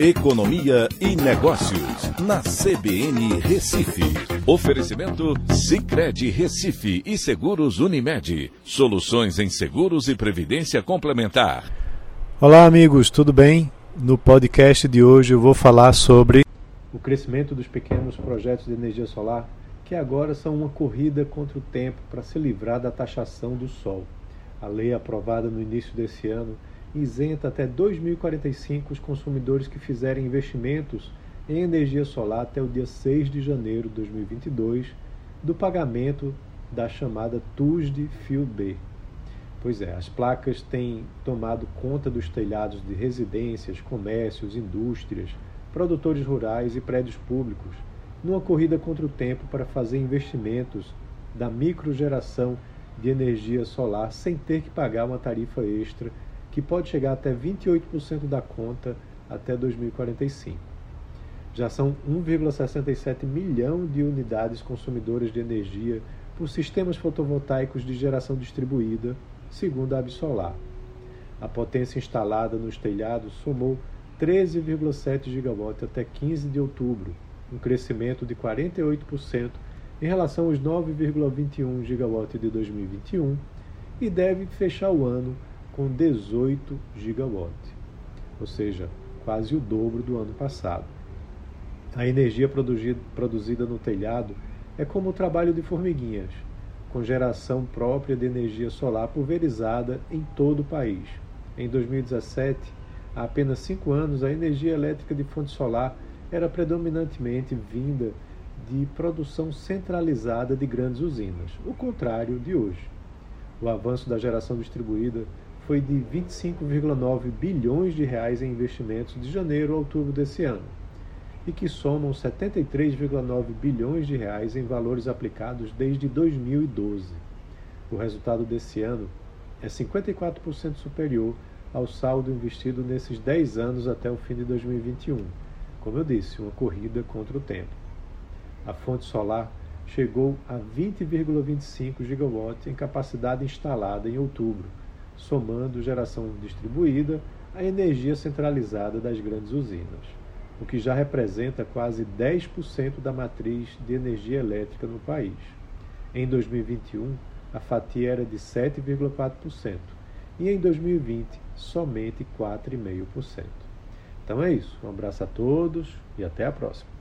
Economia e Negócios, na CBN Recife. Oferecimento Cicred Recife e Seguros Unimed. Soluções em seguros e previdência complementar. Olá, amigos, tudo bem? No podcast de hoje eu vou falar sobre o crescimento dos pequenos projetos de energia solar, que agora são uma corrida contra o tempo para se livrar da taxação do sol. A lei aprovada no início desse ano isenta até 2045 os consumidores que fizerem investimentos em energia solar até o dia 6 de janeiro de 2022 do pagamento da chamada TUSD Fio B. Pois é, as placas têm tomado conta dos telhados de residências, comércios, indústrias, produtores rurais e prédios públicos, numa corrida contra o tempo para fazer investimentos da microgeração de energia solar sem ter que pagar uma tarifa extra que pode chegar até 28% da conta até 2045. Já são 1,67 milhão de unidades consumidoras de energia por sistemas fotovoltaicos de geração distribuída, segundo a Absolar. A potência instalada nos telhados somou 13,7 gigawatts até 15 de outubro, um crescimento de 48% em relação aos 9,21 gigawatts de 2021 e deve fechar o ano com 18 gigawatts, ou seja, quase o dobro do ano passado. A energia produzida no telhado é como o trabalho de formiguinhas, com geração própria de energia solar pulverizada em todo o país. Em 2017, há apenas cinco anos, a energia elétrica de fonte solar era predominantemente vinda de produção centralizada de grandes usinas, o contrário de hoje. O avanço da geração distribuída foi de 25,9 bilhões de reais em investimentos de janeiro a outubro desse ano, e que somam 73,9 bilhões de reais em valores aplicados desde 2012. O resultado desse ano é 54% superior ao saldo investido nesses 10 anos até o fim de 2021. Como eu disse, uma corrida contra o tempo. A fonte solar chegou a 20,25 gigawatts em capacidade instalada em outubro, somando geração distribuída à energia centralizada das grandes usinas, o que já representa quase 10% da matriz de energia elétrica no país. Em 2021, a fatia era de 7,4% e em 2020 somente 4,5%. Então é isso. Um abraço a todos e até a próxima.